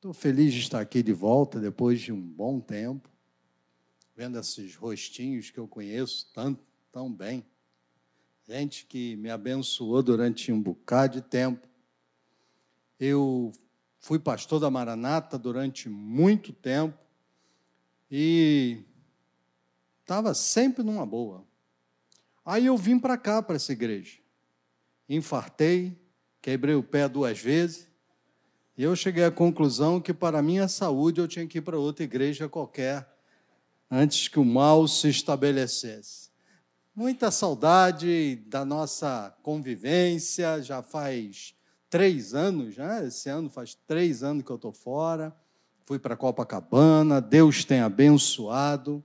Estou feliz de estar aqui de volta depois de um bom tempo, vendo esses rostinhos que eu conheço tanto, tão bem. Gente que me abençoou durante um bocado de tempo. Eu fui pastor da Maranata durante muito tempo e estava sempre numa boa. Aí eu vim para cá, para essa igreja. Infartei, quebrei o pé duas vezes e eu cheguei à conclusão que, para minha saúde, eu tinha que ir para outra igreja qualquer, antes que o mal se estabelecesse. Muita saudade da nossa convivência, já faz três anos, né? esse ano faz três anos que eu estou fora. Fui para Copacabana, Deus tem abençoado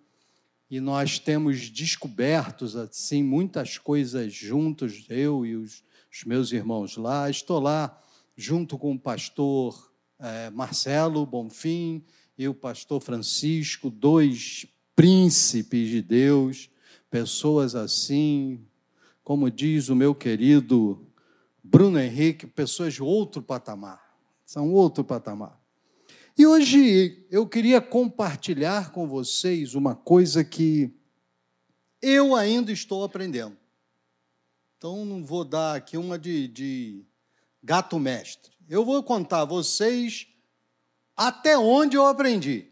e nós temos descobertos assim muitas coisas juntos, eu e os, os meus irmãos lá. Estou lá junto com o pastor é, Marcelo Bonfim e o pastor Francisco, dois príncipes de Deus, pessoas assim, como diz o meu querido Bruno Henrique, pessoas de outro patamar, são outro patamar. E hoje eu queria compartilhar com vocês uma coisa que eu ainda estou aprendendo. Então, não vou dar aqui uma de, de gato mestre. Eu vou contar a vocês até onde eu aprendi.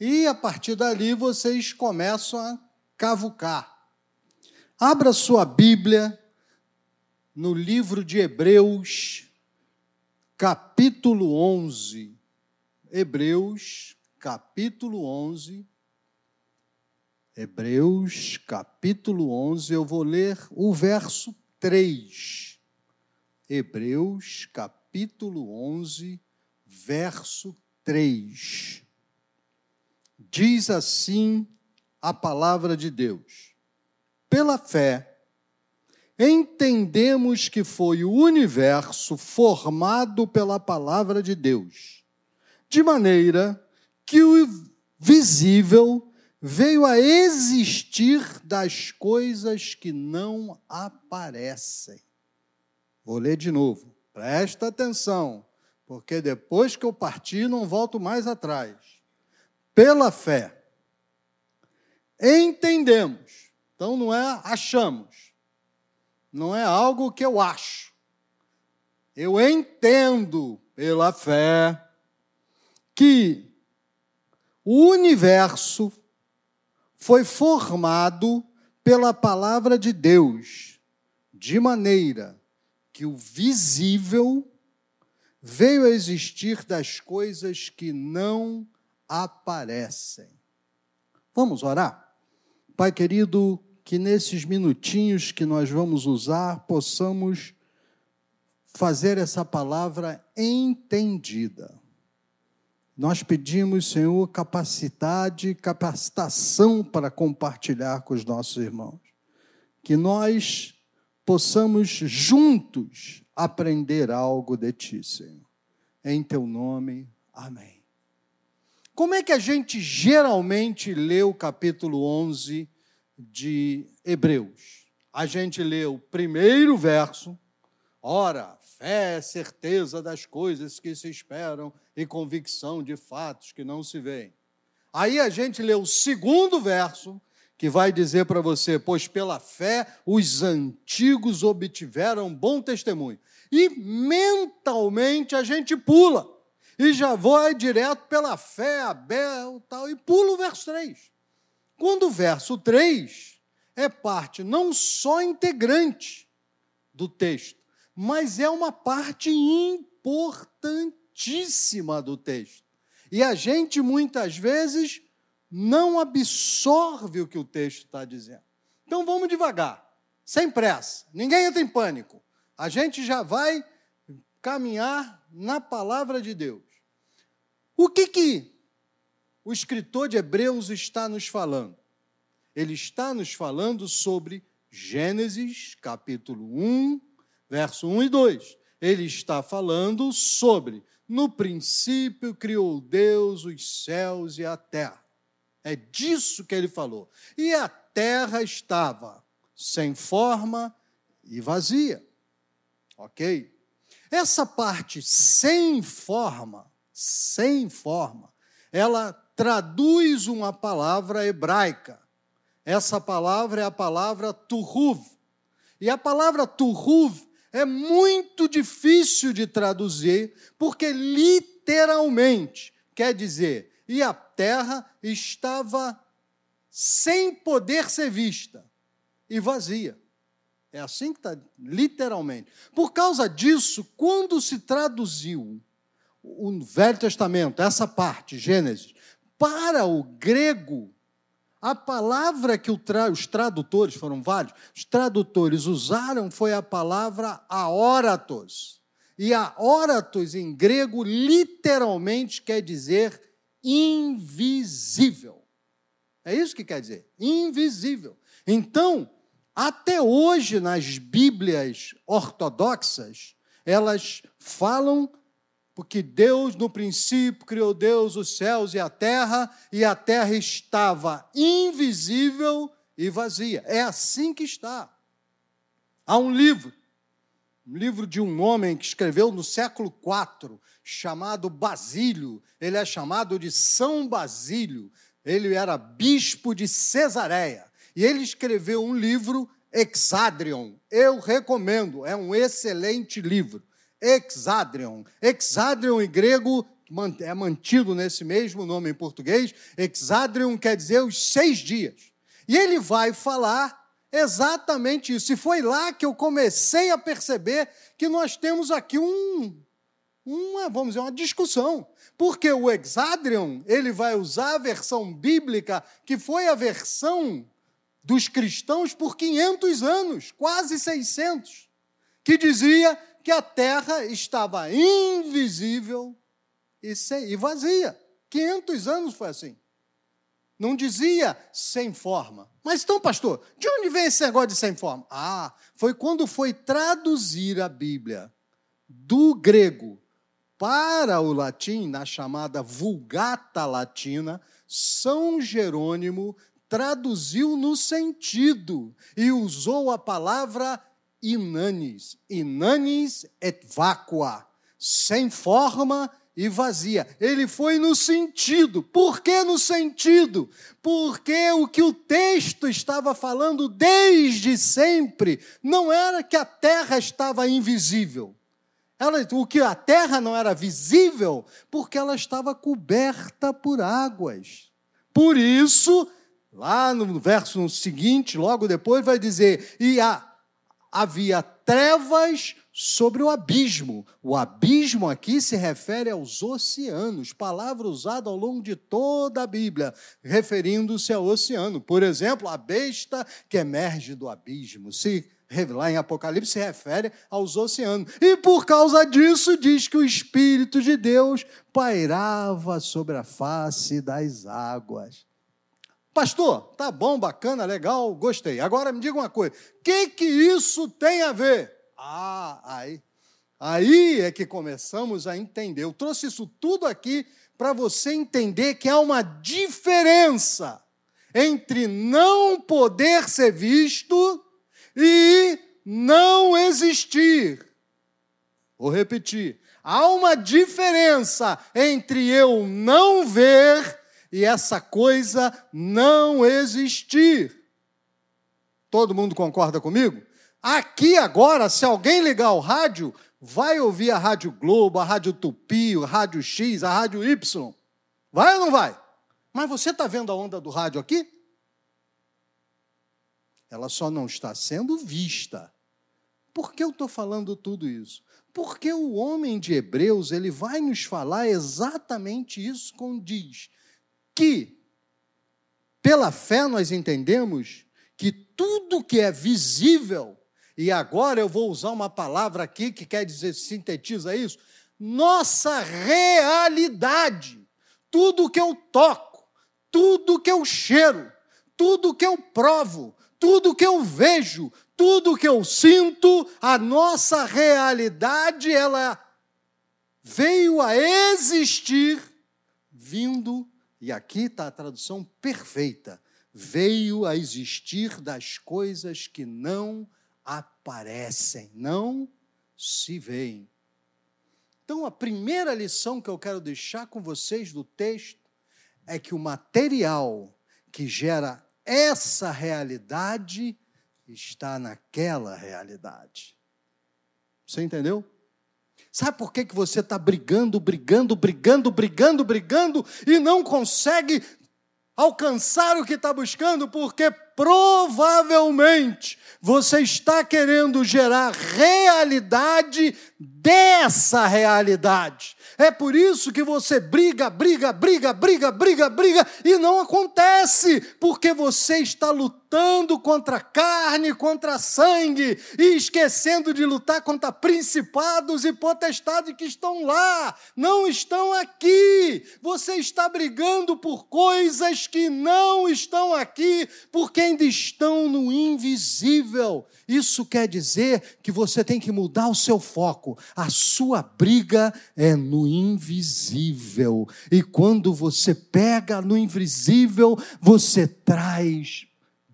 E a partir dali vocês começam a cavucar. Abra sua Bíblia no livro de Hebreus, capítulo 11. Hebreus, capítulo 11. Hebreus, capítulo 11, eu vou ler o verso 3. Hebreus capítulo 11, verso 3. Diz assim a palavra de Deus: Pela fé, entendemos que foi o universo formado pela palavra de Deus, de maneira que o visível veio a existir das coisas que não aparecem. Vou ler de novo. Presta atenção, porque depois que eu partir, não volto mais atrás. Pela fé, entendemos. Então não é achamos. Não é algo que eu acho. Eu entendo pela fé que o universo foi formado pela palavra de Deus, de maneira que o visível veio a existir das coisas que não aparecem. Vamos orar? Pai querido, que nesses minutinhos que nós vamos usar, possamos fazer essa palavra entendida. Nós pedimos, Senhor, capacidade, capacitação para compartilhar com os nossos irmãos. Que nós possamos juntos aprender algo de ti, Senhor. Em teu nome, amém. Como é que a gente geralmente lê o capítulo 11 de Hebreus? A gente lê o primeiro verso, ora, fé é certeza das coisas que se esperam e convicção de fatos que não se veem. Aí a gente lê o segundo verso, que vai dizer para você: Pois pela fé os antigos obtiveram bom testemunho. E mentalmente a gente pula. E já vai direto pela fé, Abel tal, e pula o verso 3. Quando o verso 3 é parte não só integrante do texto, mas é uma parte importantíssima do texto. E a gente muitas vezes não absorve o que o texto está dizendo. Então vamos devagar, sem pressa, ninguém entra em pânico. A gente já vai caminhar na palavra de Deus. O que que o escritor de Hebreus está nos falando? Ele está nos falando sobre Gênesis, capítulo 1, verso 1 e 2. Ele está falando sobre no princípio criou Deus os céus e a terra. É disso que ele falou. E a terra estava sem forma e vazia. Ok? Essa parte sem forma, sem forma. Ela traduz uma palavra hebraica. Essa palavra é a palavra turruv. E a palavra turruv é muito difícil de traduzir, porque literalmente quer dizer, e a terra estava sem poder ser vista e vazia. É assim que está, literalmente. Por causa disso, quando se traduziu o Velho Testamento, essa parte, Gênesis, para o grego, a palavra que os tradutores, foram vários, os tradutores usaram foi a palavra aoratos. E aoratos em grego literalmente quer dizer invisível. É isso que quer dizer, invisível. Então, até hoje, nas Bíblias ortodoxas, elas falam porque Deus, no princípio, criou Deus os céus e a terra, e a terra estava invisível e vazia. É assim que está. Há um livro, livro de um homem que escreveu no século IV, chamado Basílio. Ele é chamado de São Basílio. Ele era bispo de Cesareia. E ele escreveu um livro, Exadrion. Eu recomendo, é um excelente livro. Exadrion. Exadrion em grego é mantido nesse mesmo nome em português. Exadrion quer dizer os seis dias. E ele vai falar exatamente isso. E foi lá que eu comecei a perceber que nós temos aqui um, uma, vamos dizer, uma discussão. Porque o Exadrion, ele vai usar a versão bíblica, que foi a versão dos cristãos por 500 anos, quase 600, que dizia que a terra estava invisível e vazia. 500 anos foi assim. Não dizia sem forma. Mas então, pastor, de onde vem esse negócio de sem forma? Ah, foi quando foi traduzir a Bíblia do grego para o latim, na chamada Vulgata Latina, São Jerônimo traduziu no sentido e usou a palavra inanis. Inanis et vacua, sem forma e vazia. Ele foi no sentido. Por que no sentido? Porque o que o texto estava falando desde sempre não era que a terra estava invisível. Ela, o que a terra não era visível, porque ela estava coberta por águas. Por isso Lá no verso seguinte, logo depois, vai dizer: E há, havia trevas sobre o abismo. O abismo aqui se refere aos oceanos, palavra usada ao longo de toda a Bíblia, referindo-se ao oceano. Por exemplo, a besta que emerge do abismo. Se lá em Apocalipse se refere aos oceanos. E por causa disso diz que o Espírito de Deus pairava sobre a face das águas. Pastor, tá bom, bacana, legal, gostei. Agora me diga uma coisa: o que, que isso tem a ver? Ah, aí. Aí é que começamos a entender. Eu trouxe isso tudo aqui para você entender que há uma diferença entre não poder ser visto e não existir. Vou repetir. Há uma diferença entre eu não ver e essa coisa não existir. Todo mundo concorda comigo? Aqui agora, se alguém ligar o rádio, vai ouvir a Rádio Globo, a Rádio Tupi, a Rádio X, a Rádio Y. Vai ou não vai? Mas você está vendo a onda do rádio aqui? Ela só não está sendo vista. Por que eu estou falando tudo isso? Porque o homem de Hebreus ele vai nos falar exatamente isso quando diz que, pela fé, nós entendemos que tudo que é visível, e agora eu vou usar uma palavra aqui que quer dizer, sintetiza isso, nossa realidade, tudo que eu toco, tudo que eu cheiro, tudo que eu provo, tudo que eu vejo, tudo que eu sinto, a nossa realidade, ela veio a existir vindo e aqui está a tradução perfeita: veio a existir das coisas que não aparecem, não se veem. Então, a primeira lição que eu quero deixar com vocês do texto é que o material que gera essa realidade está naquela realidade. Você entendeu? Sabe por que, que você está brigando, brigando, brigando, brigando, brigando e não consegue alcançar o que está buscando? Porque provavelmente você está querendo gerar realidade dessa realidade. É por isso que você briga, briga, briga, briga, briga, briga e não acontece, porque você está lutando contra carne, contra sangue e esquecendo de lutar contra principados e potestades que estão lá, não estão aqui. Você está brigando por coisas que não estão aqui, porque ainda estão no invisível. Isso quer dizer que você tem que mudar o seu foco. A sua briga é no invisível. E quando você pega no invisível, você traz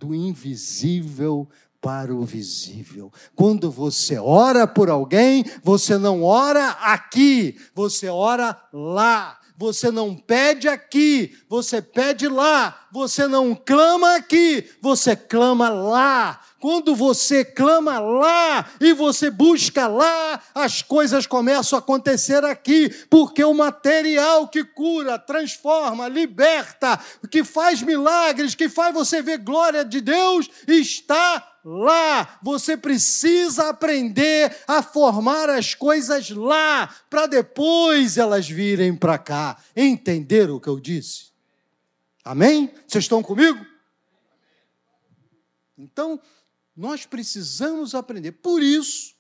do invisível para o visível. Quando você ora por alguém, você não ora aqui, você ora lá. Você não pede aqui, você pede lá. Você não clama aqui, você clama lá. Quando você clama lá e você busca lá, as coisas começam a acontecer aqui, porque o material que cura, transforma, liberta, que faz milagres, que faz você ver glória de Deus, está lá. Você precisa aprender a formar as coisas lá, para depois elas virem para cá. Entenderam o que eu disse? Amém? Vocês estão comigo? Então, nós precisamos aprender. Por isso,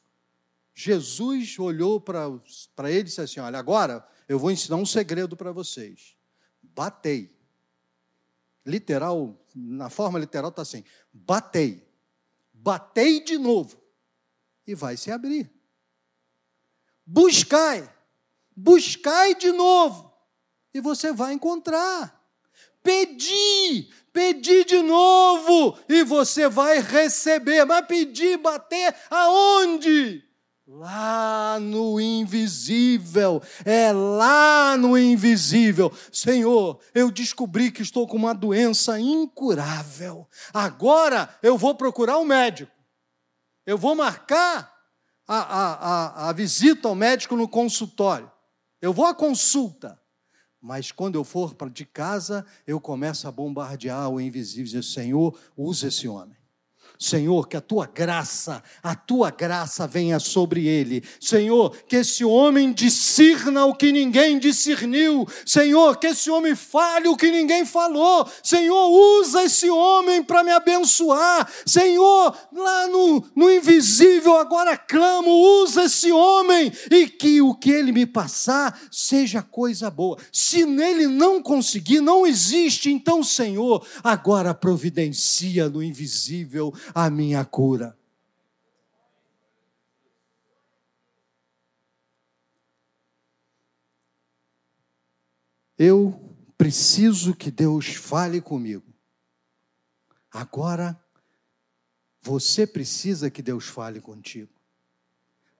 Jesus olhou para ele e disse assim: Olha, agora eu vou ensinar um segredo para vocês. Batei. Literal, na forma literal está assim: batei. Batei de novo. E vai se abrir. Buscai. Buscai de novo. E você vai encontrar. Pedi, Pedir de novo e você vai receber. Mas pedir, bater aonde? Lá no invisível, é lá no invisível. Senhor, eu descobri que estou com uma doença incurável. Agora eu vou procurar um médico. Eu vou marcar a, a, a, a visita ao médico no consultório. Eu vou à consulta. Mas quando eu for de casa, eu começo a bombardear o invisível, Senhor, usa esse homem. Senhor, que a tua graça, a tua graça venha sobre ele. Senhor, que esse homem discirna o que ninguém discerniu. Senhor, que esse homem fale o que ninguém falou. Senhor, usa esse homem para me abençoar. Senhor, lá no, no invisível, agora clamo, usa esse homem e que o que ele me passar seja coisa boa. Se nele não conseguir, não existe, então, Senhor, agora providencia no invisível a minha cura. Eu preciso que Deus fale comigo. Agora, você precisa que Deus fale contigo.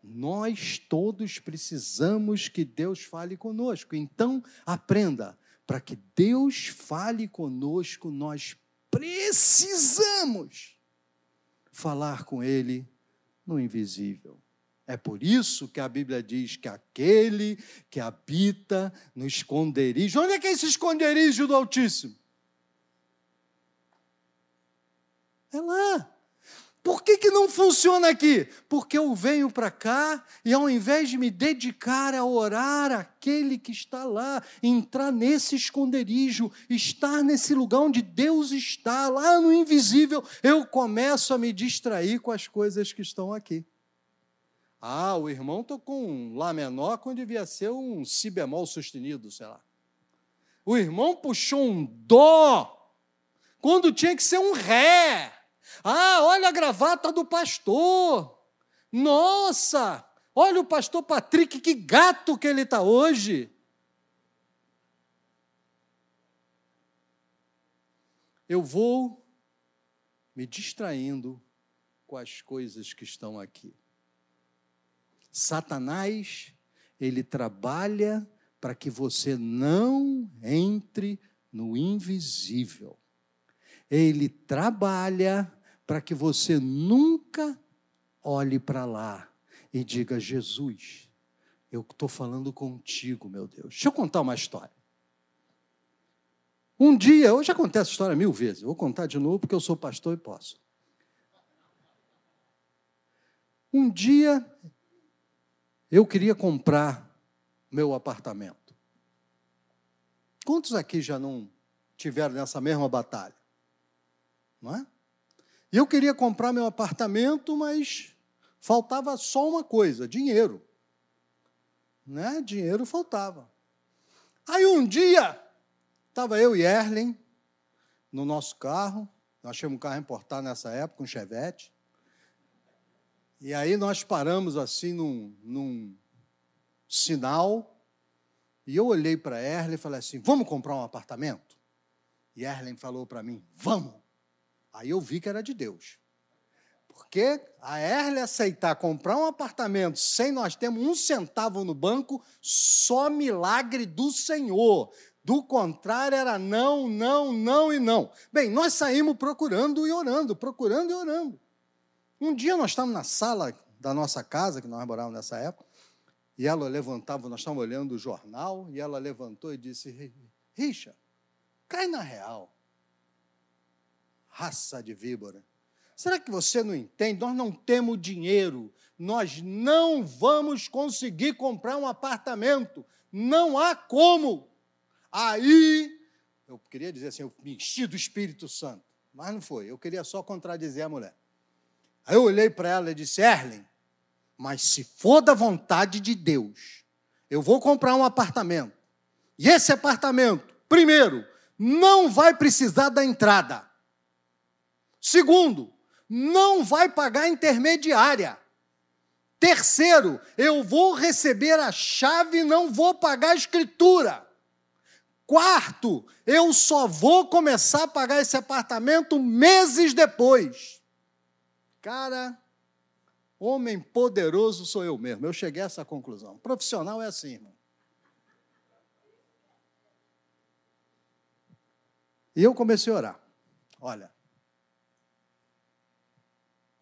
Nós todos precisamos que Deus fale conosco. Então, aprenda: para que Deus fale conosco, nós precisamos falar com Ele no invisível. É por isso que a Bíblia diz que aquele que habita no esconderijo. Onde é que é esse esconderijo do Altíssimo? É lá. Por que, que não funciona aqui? Porque eu venho para cá e ao invés de me dedicar a orar aquele que está lá, entrar nesse esconderijo, estar nesse lugar onde Deus está, lá no invisível, eu começo a me distrair com as coisas que estão aqui. Ah, o irmão tocou um Lá menor quando devia ser um Si bemol sustenido, sei lá. O irmão puxou um Dó quando tinha que ser um Ré. Ah, olha a gravata do pastor. Nossa, olha o pastor Patrick, que gato que ele está hoje. Eu vou me distraindo com as coisas que estão aqui. Satanás, ele trabalha para que você não entre no invisível. Ele trabalha para que você nunca olhe para lá e diga: Jesus, eu estou falando contigo, meu Deus. Deixa eu contar uma história. Um dia, eu já contei essa história mil vezes, vou contar de novo porque eu sou pastor e posso. Um dia, eu queria comprar meu apartamento. Quantos aqui já não tiveram nessa mesma batalha? Não é? E eu queria comprar meu apartamento, mas faltava só uma coisa: dinheiro. Né? Dinheiro faltava. Aí um dia, estava eu e Erlen no nosso carro, nós tínhamos um carro importado nessa época, um Chevette. E aí nós paramos assim num, num sinal, e eu olhei para Erlen e falei assim: vamos comprar um apartamento? E Erlen falou para mim: vamos. Aí eu vi que era de Deus. Porque a Erle aceitar comprar um apartamento sem nós termos um centavo no banco, só milagre do Senhor. Do contrário, era não, não, não e não. Bem, nós saímos procurando e orando, procurando e orando. Um dia nós estávamos na sala da nossa casa, que nós morávamos nessa época, e ela levantava, nós estávamos olhando o jornal, e ela levantou e disse: Richa, cai na real. Raça de víbora. Será que você não entende? Nós não temos dinheiro, nós não vamos conseguir comprar um apartamento, não há como. Aí, eu queria dizer assim, eu me enchi do Espírito Santo, mas não foi, eu queria só contradizer a mulher. Aí eu olhei para ela e disse: Erlen, mas se for da vontade de Deus, eu vou comprar um apartamento. E esse apartamento, primeiro, não vai precisar da entrada. Segundo, não vai pagar intermediária. Terceiro, eu vou receber a chave e não vou pagar a escritura. Quarto, eu só vou começar a pagar esse apartamento meses depois. Cara, homem poderoso sou eu mesmo. Eu cheguei a essa conclusão. Profissional é assim, irmão. E eu comecei a orar. Olha,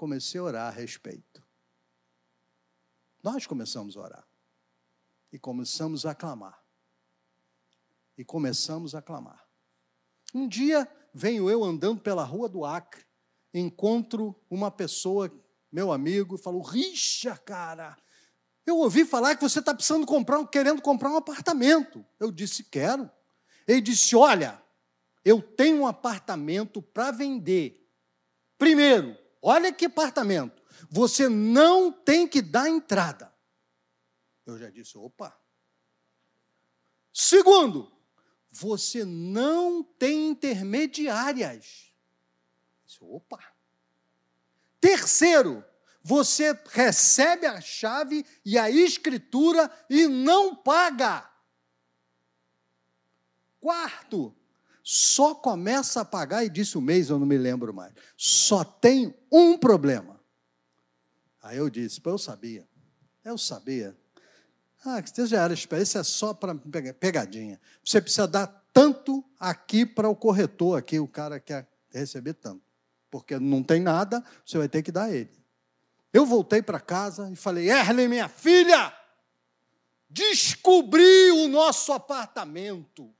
comecei a orar a respeito. Nós começamos a orar. E começamos a clamar. E começamos a clamar. Um dia venho eu andando pela rua do Acre, encontro uma pessoa, meu amigo, e falo: Richa, cara, eu ouvi falar que você está precisando comprar, querendo comprar um apartamento. Eu disse: Quero. Ele disse: Olha, eu tenho um apartamento para vender. Primeiro, Olha que apartamento. Você não tem que dar entrada. Eu já disse, opa. Segundo, você não tem intermediárias. Disse, opa. Terceiro, você recebe a chave e a escritura e não paga. Quarto, só começa a pagar, e disse o mês, eu não me lembro mais. Só tem um problema. Aí eu disse, eu sabia. Eu sabia. Ah, que já era experiência, é só para pegadinha. Você precisa dar tanto aqui para o corretor, aqui o cara quer receber tanto. Porque não tem nada, você vai ter que dar ele. Eu voltei para casa e falei, Erlen, minha filha, descobri o nosso apartamento.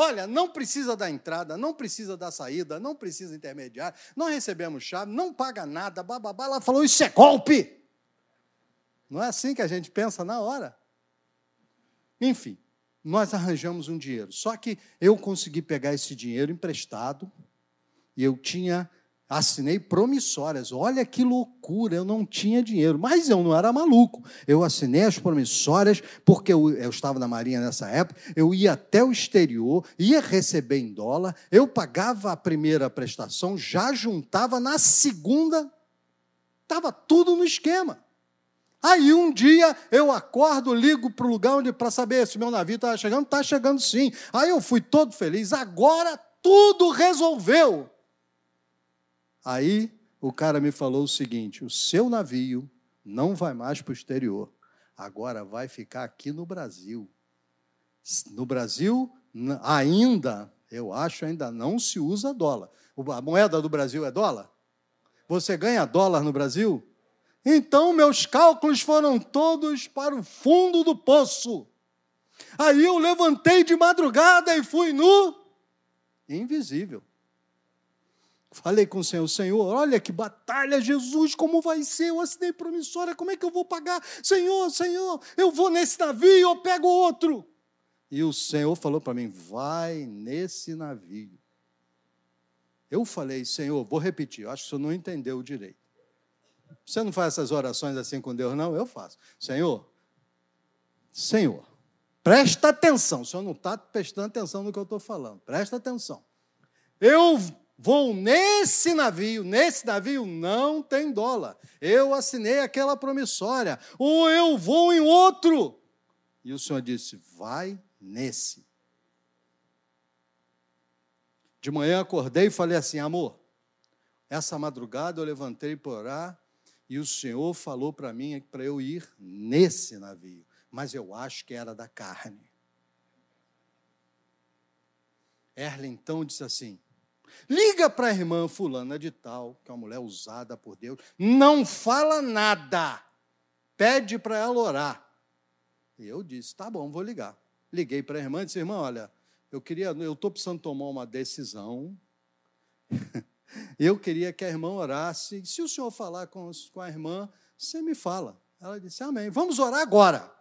Olha, não precisa da entrada, não precisa da saída, não precisa intermediar, não recebemos chave, não paga nada, bababá. Ela falou: Isso é golpe. Não é assim que a gente pensa na hora. Enfim, nós arranjamos um dinheiro. Só que eu consegui pegar esse dinheiro emprestado e eu tinha assinei promissórias. Olha que loucura, eu não tinha dinheiro, mas eu não era maluco. Eu assinei as promissórias porque eu, eu, estava na Marinha nessa época, eu ia até o exterior, ia receber em dólar, eu pagava a primeira prestação, já juntava na segunda, estava tudo no esquema. Aí um dia eu acordo, ligo para o lugar onde para saber se meu navio estava chegando, está chegando sim. Aí eu fui todo feliz. Agora tudo resolveu. Aí o cara me falou o seguinte: o seu navio não vai mais para o exterior. agora vai ficar aqui no Brasil. No Brasil, ainda, eu acho, ainda não se usa dólar. A moeda do Brasil é dólar? Você ganha dólar no Brasil? Então, meus cálculos foram todos para o fundo do poço. Aí eu levantei de madrugada e fui no invisível. Falei com o Senhor, Senhor, olha que batalha, Jesus, como vai ser? Eu assinei promissória, como é que eu vou pagar? Senhor, Senhor, eu vou nesse navio, eu pego outro. E o Senhor falou para mim: vai nesse navio. Eu falei, Senhor, vou repetir, acho que o senhor não entendeu direito. Você não faz essas orações assim com Deus, não? Eu faço. Senhor, Senhor, presta atenção. O senhor não está prestando atenção no que eu estou falando. Presta atenção. Eu vou nesse navio, nesse navio não tem dólar. Eu assinei aquela promissória. Ou eu vou em outro. E o senhor disse: vai nesse. De manhã acordei e falei assim: amor, essa madrugada eu levantei para orar e o Senhor falou para mim para eu ir nesse navio, mas eu acho que era da carne. Erle então disse assim: liga para a irmã fulana de tal, que é uma mulher usada por Deus, não fala nada, pede para ela orar. E eu disse: tá bom, vou ligar. Liguei para a irmã e disse: irmã, olha, eu queria, eu estou precisando tomar uma decisão. eu queria que a irmã orasse. Se o senhor falar com, com a irmã, você me fala. Ela disse: Amém. Vamos orar agora.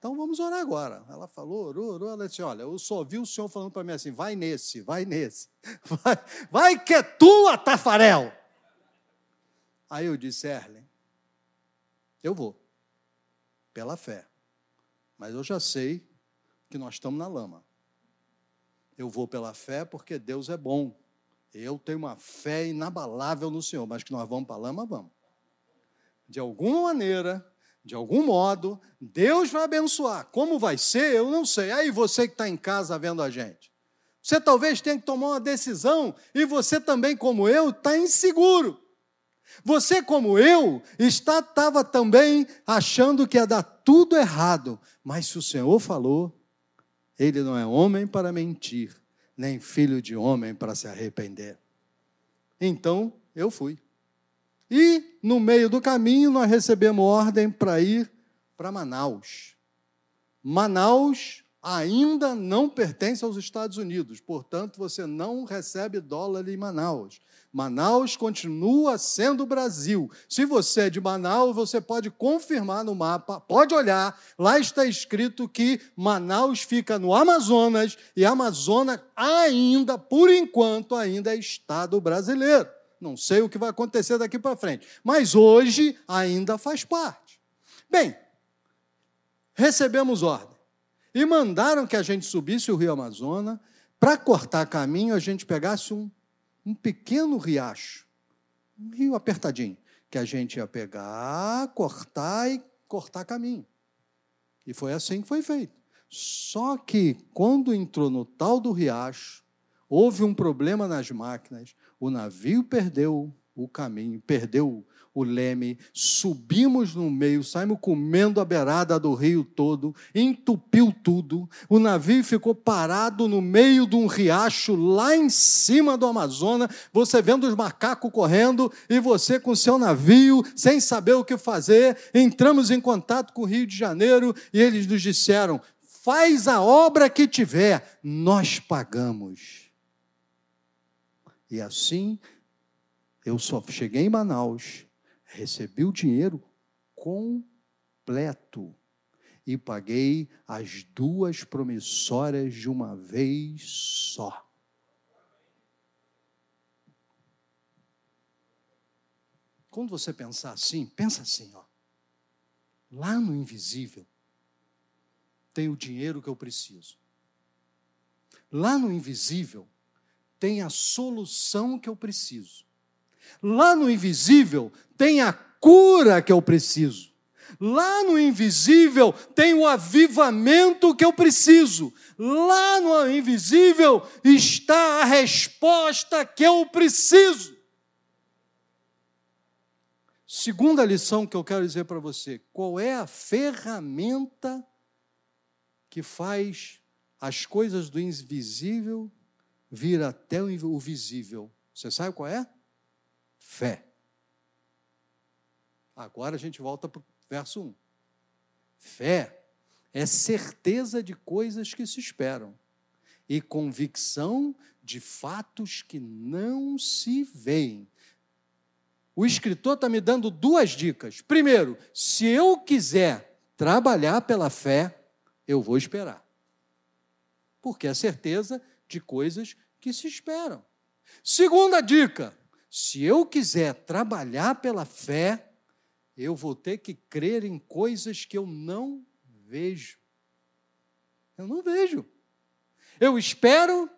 Então vamos orar agora. Ela falou, orou, orou. Ela disse: Olha, eu só ouvi o senhor falando para mim assim: vai nesse, vai nesse. Vai, vai que é tua, Tafarel. Aí eu disse: Erlen, eu vou, pela fé. Mas eu já sei que nós estamos na lama. Eu vou pela fé porque Deus é bom. Eu tenho uma fé inabalável no Senhor, mas que nós vamos para a lama, vamos. De alguma maneira, de algum modo, Deus vai abençoar. Como vai ser, eu não sei. Aí você que está em casa vendo a gente. Você talvez tenha que tomar uma decisão e você também, como eu, está inseguro. Você, como eu, estava também achando que ia dar tudo errado. Mas se o Senhor falou, ele não é homem para mentir, nem filho de homem para se arrepender. Então, eu fui. E, no meio do caminho, nós recebemos ordem para ir para Manaus. Manaus ainda não pertence aos Estados Unidos, portanto, você não recebe dólar em Manaus. Manaus continua sendo Brasil. Se você é de Manaus, você pode confirmar no mapa, pode olhar, lá está escrito que Manaus fica no Amazonas e Amazonas ainda, por enquanto, ainda é Estado brasileiro. Não sei o que vai acontecer daqui para frente, mas hoje ainda faz parte. Bem, recebemos ordem e mandaram que a gente subisse o Rio Amazonas. Para cortar caminho, a gente pegasse um um pequeno riacho, um rio apertadinho, que a gente ia pegar, cortar e cortar caminho. E foi assim que foi feito. Só que quando entrou no tal do riacho, houve um problema nas máquinas, o navio perdeu o caminho, perdeu o leme, subimos no meio, saímos comendo a beirada do rio todo, entupiu tudo. O navio ficou parado no meio de um riacho lá em cima do Amazonas. Você vendo os macacos correndo e você com seu navio, sem saber o que fazer. Entramos em contato com o Rio de Janeiro e eles nos disseram: faz a obra que tiver, nós pagamos. E assim eu só cheguei em Manaus recebi o dinheiro completo e paguei as duas promissórias de uma vez só. Quando você pensar assim, pensa assim, ó. Lá no invisível tem o dinheiro que eu preciso. Lá no invisível tem a solução que eu preciso. Lá no invisível tem a cura que eu preciso. Lá no invisível tem o avivamento que eu preciso. Lá no invisível está a resposta que eu preciso. Segunda lição que eu quero dizer para você: qual é a ferramenta que faz as coisas do invisível vir até o visível? Você sabe qual é? Fé. Agora a gente volta para o verso 1. Fé é certeza de coisas que se esperam e convicção de fatos que não se veem. O escritor está me dando duas dicas. Primeiro, se eu quiser trabalhar pela fé, eu vou esperar. Porque é certeza de coisas que se esperam. Segunda dica: se eu quiser trabalhar pela fé, eu vou ter que crer em coisas que eu não vejo. Eu não vejo. Eu espero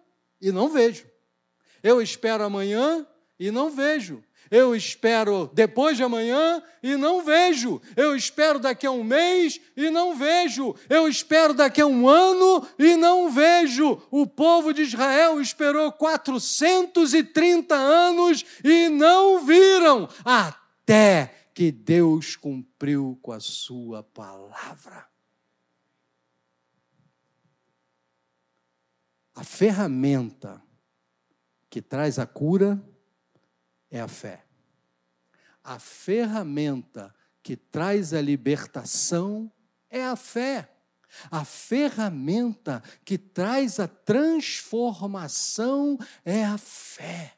e não vejo. Eu espero amanhã e não vejo. Eu espero depois de amanhã e não vejo. Eu espero daqui a um mês e não vejo. Eu espero daqui a um ano e não vejo. O povo de Israel esperou 430 anos e não viram, até que Deus cumpriu com a sua palavra. A ferramenta que traz a cura é a fé. A ferramenta que traz a libertação é a fé. A ferramenta que traz a transformação é a fé.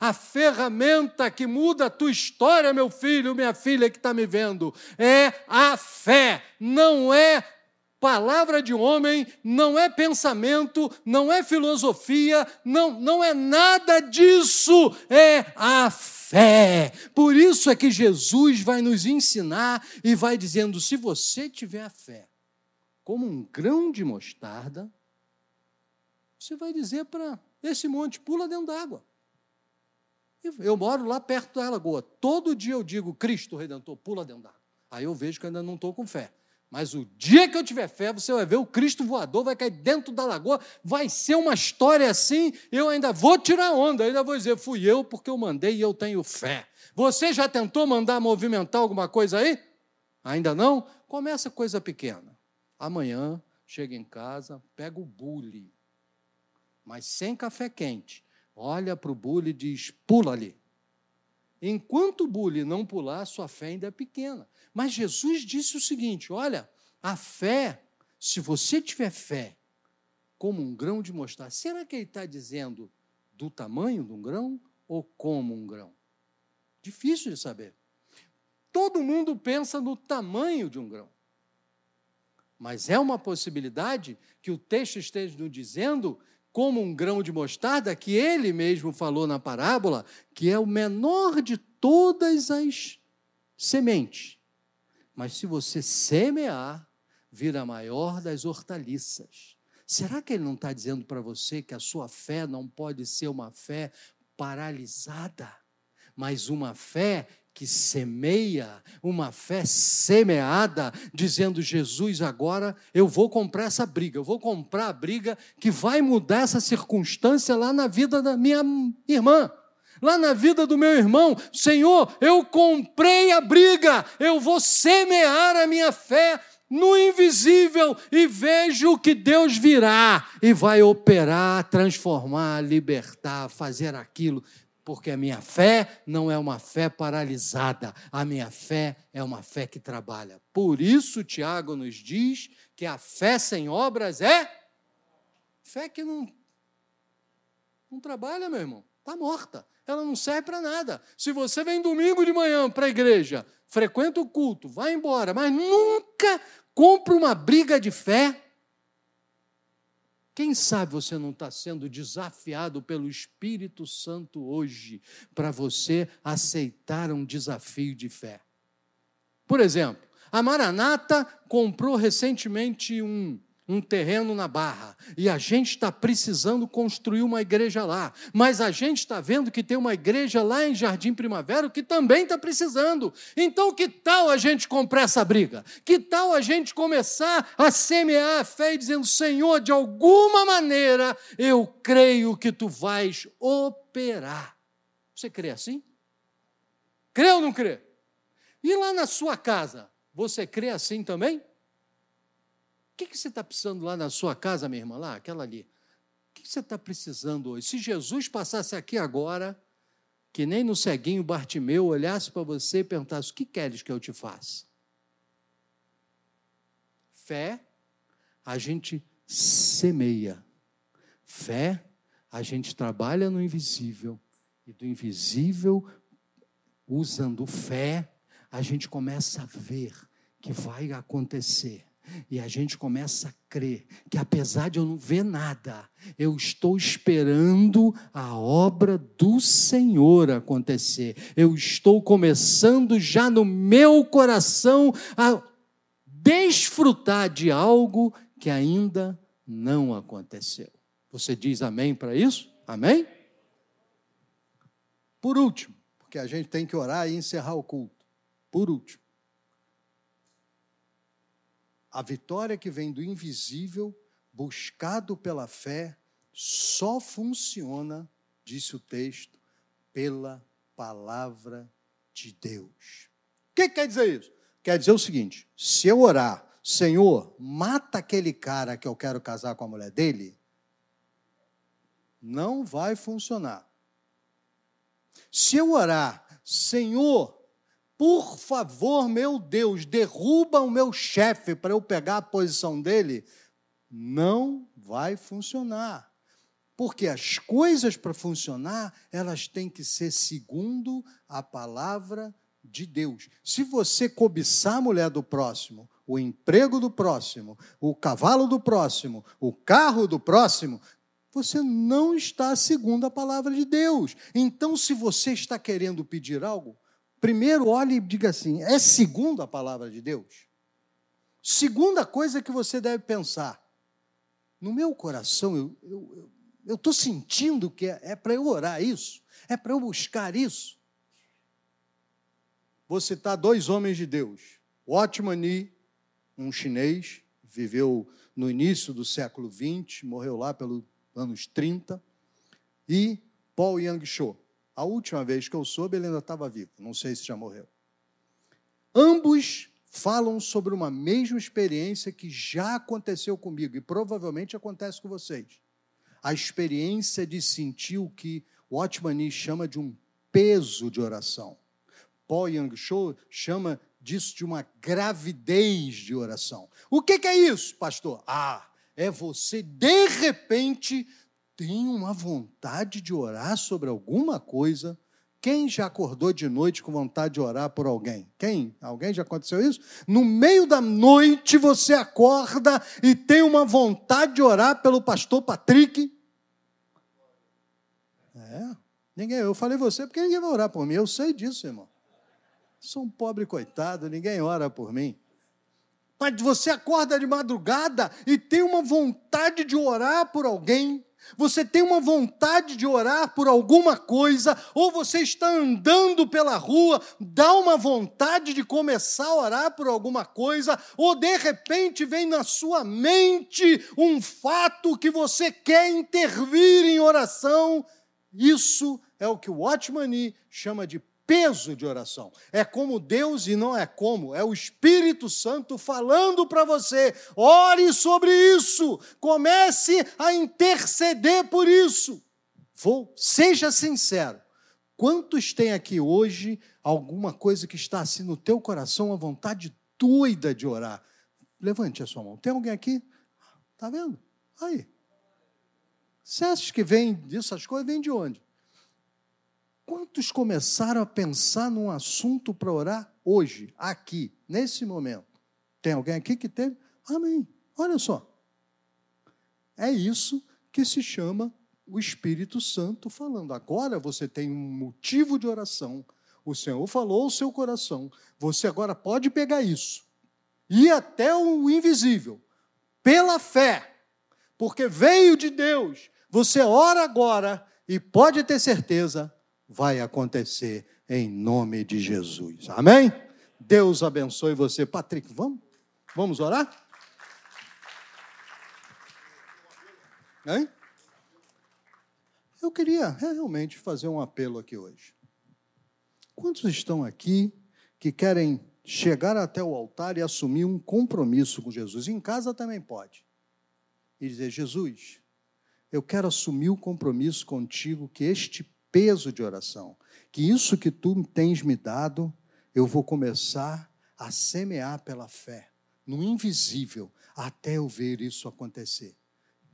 A ferramenta que muda a tua história, meu filho, minha filha que está me vendo, é a fé, não é palavra de homem, não é pensamento, não é filosofia, não, não é nada disso, é a fé. Por isso é que Jesus vai nos ensinar e vai dizendo: se você tiver a fé como um grão de mostarda, você vai dizer para esse monte: pula dentro d'água. Eu moro lá perto da lagoa. Todo dia eu digo: Cristo Redentor, pula dentro d'água. Aí eu vejo que ainda não estou com fé. Mas o dia que eu tiver fé, você vai ver o Cristo voador, vai cair dentro da lagoa, vai ser uma história assim, eu ainda vou tirar onda, ainda vou dizer, fui eu porque eu mandei e eu tenho fé. Você já tentou mandar movimentar alguma coisa aí? Ainda não? Começa coisa pequena. Amanhã, chega em casa, pega o bule, mas sem café quente. Olha para o bule e diz, pula ali. Enquanto o bule não pular, sua fé ainda é pequena. Mas Jesus disse o seguinte: olha, a fé, se você tiver fé como um grão de mostarda, será que ele está dizendo do tamanho de um grão ou como um grão? Difícil de saber. Todo mundo pensa no tamanho de um grão. Mas é uma possibilidade que o texto esteja nos dizendo, como um grão de mostarda, que ele mesmo falou na parábola, que é o menor de todas as sementes. Mas se você semear, vira maior das hortaliças. Será que ele não está dizendo para você que a sua fé não pode ser uma fé paralisada, mas uma fé que semeia, uma fé semeada, dizendo: Jesus, agora eu vou comprar essa briga, eu vou comprar a briga que vai mudar essa circunstância lá na vida da minha irmã lá na vida do meu irmão: Senhor, eu comprei a briga, eu vou semear a minha fé no invisível e vejo que Deus virá e vai operar, transformar, libertar, fazer aquilo. Porque a minha fé não é uma fé paralisada, a minha fé é uma fé que trabalha. Por isso, Tiago nos diz que a fé sem obras é fé que não, não trabalha, meu irmão, está morta ela não serve para nada. Se você vem domingo de manhã para a igreja, frequenta o culto, vai embora, mas nunca compra uma briga de fé. Quem sabe você não está sendo desafiado pelo Espírito Santo hoje para você aceitar um desafio de fé? Por exemplo, a Maranata comprou recentemente um um terreno na Barra e a gente está precisando construir uma igreja lá, mas a gente está vendo que tem uma igreja lá em Jardim Primavera que também está precisando. Então, que tal a gente comprar essa briga? Que tal a gente começar a semear a fé e dizendo: Senhor, de alguma maneira eu creio que tu vais operar. Você crê assim? Crê ou não crê? E lá na sua casa, você crê assim também? O que, que você está precisando lá na sua casa, minha irmã? Lá, aquela ali. O que você está precisando hoje? Se Jesus passasse aqui agora, que nem no ceguinho Bartimeu olhasse para você e perguntasse: O que queres que eu te faça? Fé, a gente semeia. Fé, a gente trabalha no invisível. E do invisível, usando fé, a gente começa a ver que vai acontecer. E a gente começa a crer que, apesar de eu não ver nada, eu estou esperando a obra do Senhor acontecer. Eu estou começando já no meu coração a desfrutar de algo que ainda não aconteceu. Você diz amém para isso? Amém? Por último, porque a gente tem que orar e encerrar o culto. Por último, a vitória que vem do invisível, buscado pela fé, só funciona, disse o texto, pela palavra de Deus. O que quer dizer isso? Quer dizer o seguinte: se eu orar, Senhor, mata aquele cara que eu quero casar com a mulher dele, não vai funcionar. Se eu orar, Senhor, por favor, meu Deus, derruba o meu chefe para eu pegar a posição dele, não vai funcionar. Porque as coisas para funcionar, elas têm que ser segundo a palavra de Deus. Se você cobiçar a mulher do próximo, o emprego do próximo, o cavalo do próximo, o carro do próximo, você não está segundo a palavra de Deus. Então, se você está querendo pedir algo, Primeiro, olhe e diga assim: é segundo a palavra de Deus? Segunda coisa que você deve pensar: no meu coração, eu estou sentindo que é, é para eu orar isso, é para eu buscar isso. Vou citar dois homens de Deus: Nee, um chinês, viveu no início do século XX, morreu lá pelos anos 30, e Paul Yang Cho. A última vez que eu soube, ele ainda estava vivo. Não sei se já morreu. Ambos falam sobre uma mesma experiência que já aconteceu comigo e provavelmente acontece com vocês. A experiência de sentir o que Watchman Nee chama de um peso de oração. Paul Young Cho chama disso de uma gravidez de oração. O que, que é isso, pastor? Ah, é você de repente tem uma vontade de orar sobre alguma coisa. Quem já acordou de noite com vontade de orar por alguém? Quem? Alguém já aconteceu isso? No meio da noite você acorda e tem uma vontade de orar pelo pastor Patrick? É. Ninguém, eu falei você porque ninguém vai orar por mim. Eu sei disso, irmão. Sou um pobre coitado, ninguém ora por mim. Mas você acorda de madrugada e tem uma vontade de orar por alguém você tem uma vontade de orar por alguma coisa, ou você está andando pela rua, dá uma vontade de começar a orar por alguma coisa, ou de repente vem na sua mente um fato que você quer intervir em oração. Isso é o que o Watchman chama de peso de oração. É como Deus e não é como, é o Espírito Santo falando para você. Ore sobre isso, comece a interceder por isso. Vou, seja sincero. Quantos tem aqui hoje alguma coisa que está assim no teu coração, uma vontade doida de orar? Levante a sua mão. Tem alguém aqui? Tá vendo? Aí. Você acha que vem dessas coisas? Vem de onde? Quantos começaram a pensar num assunto para orar hoje, aqui, nesse momento? Tem alguém aqui que teve? Amém. Olha só. É isso que se chama o Espírito Santo falando. Agora você tem um motivo de oração. O Senhor falou ao seu coração. Você agora pode pegar isso. Ir até o invisível. Pela fé. Porque veio de Deus. Você ora agora e pode ter certeza vai acontecer em nome de Jesus. Amém? Deus abençoe você. Patrick, vamos? Vamos orar? Hein? Eu queria realmente fazer um apelo aqui hoje. Quantos estão aqui que querem chegar até o altar e assumir um compromisso com Jesus. Em casa também pode. E dizer: Jesus, eu quero assumir o compromisso contigo que este peso de oração, que isso que tu tens me dado, eu vou começar a semear pela fé, no invisível, até eu ver isso acontecer.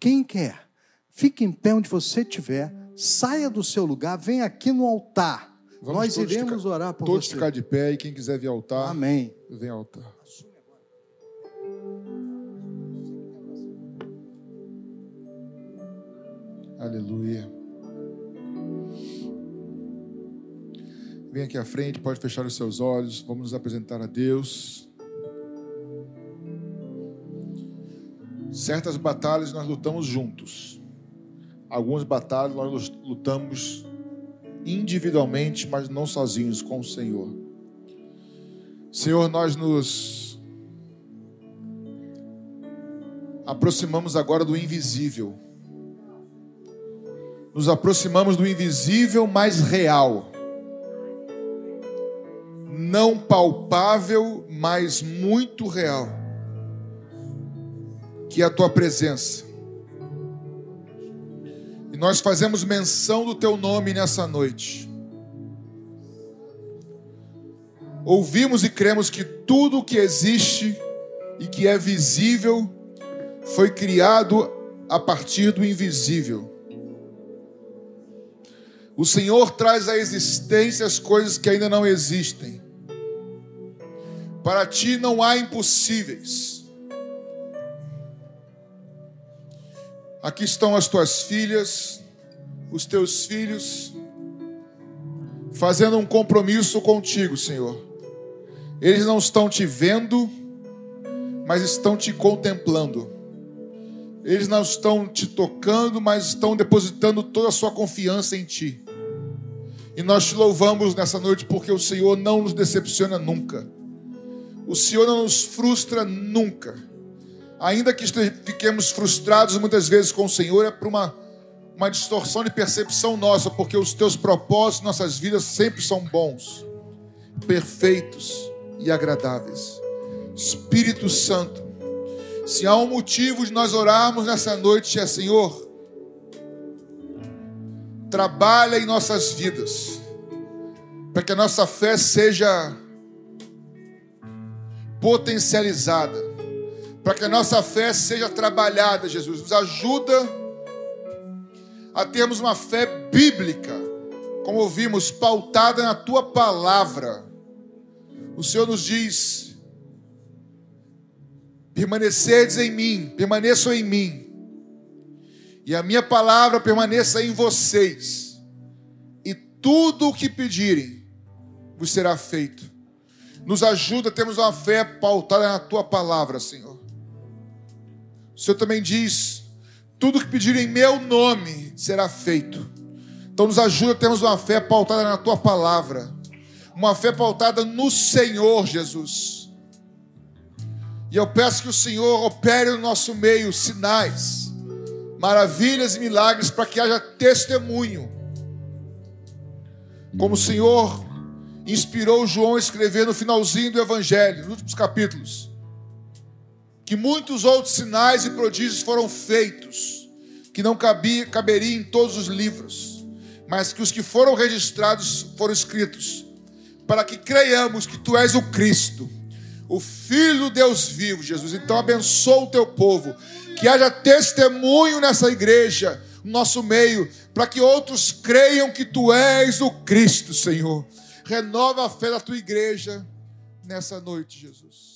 Quem quer, fique em pé onde você estiver, saia do seu lugar, venha aqui no altar. Vamos Nós iremos ficar, orar por todos você. Todos ficar de pé e quem quiser vir ao altar, Amém. vem ao altar. Aleluia. Vem aqui à frente, pode fechar os seus olhos. Vamos nos apresentar a Deus. Certas batalhas nós lutamos juntos. Algumas batalhas nós lutamos individualmente, mas não sozinhos com o Senhor. Senhor, nós nos aproximamos agora do invisível. Nos aproximamos do invisível mais real. Não palpável, mas muito real. Que é a tua presença nós fazemos menção do teu nome nessa noite. Ouvimos e cremos que tudo que existe e que é visível foi criado a partir do invisível. O Senhor traz à existência as coisas que ainda não existem. Para ti não há impossíveis. Aqui estão as tuas filhas, os teus filhos, fazendo um compromisso contigo, Senhor. Eles não estão te vendo, mas estão te contemplando. Eles não estão te tocando, mas estão depositando toda a sua confiança em ti. E nós te louvamos nessa noite porque o Senhor não nos decepciona nunca. O Senhor não nos frustra nunca ainda que fiquemos frustrados muitas vezes com o Senhor, é por uma, uma distorção de percepção nossa, porque os teus propósitos, nossas vidas sempre são bons, perfeitos e agradáveis. Espírito Santo, se há um motivo de nós orarmos nessa noite, é Senhor, trabalha em nossas vidas, para que a nossa fé seja potencializada para que a nossa fé seja trabalhada, Jesus. Nos ajuda a termos uma fé bíblica, como ouvimos, pautada na tua palavra. O Senhor nos diz: permanecedes em mim, permaneçam em mim, e a minha palavra permaneça em vocês, e tudo o que pedirem vos será feito. Nos ajuda a termos uma fé pautada na tua palavra, Senhor. O Senhor também diz: tudo que pedirem em meu nome será feito. Então nos ajuda a termos uma fé pautada na tua palavra, uma fé pautada no Senhor Jesus. E eu peço que o Senhor opere no nosso meio sinais, maravilhas e milagres para que haja testemunho. Como o Senhor inspirou João a escrever no finalzinho do Evangelho, nos últimos capítulos que muitos outros sinais e prodígios foram feitos, que não cabia, caberia em todos os livros, mas que os que foram registrados foram escritos, para que creiamos que tu és o Cristo, o Filho do Deus vivo, Jesus. Então abençoa o teu povo, que haja testemunho nessa igreja, no nosso meio, para que outros creiam que tu és o Cristo, Senhor. Renova a fé da tua igreja nessa noite, Jesus.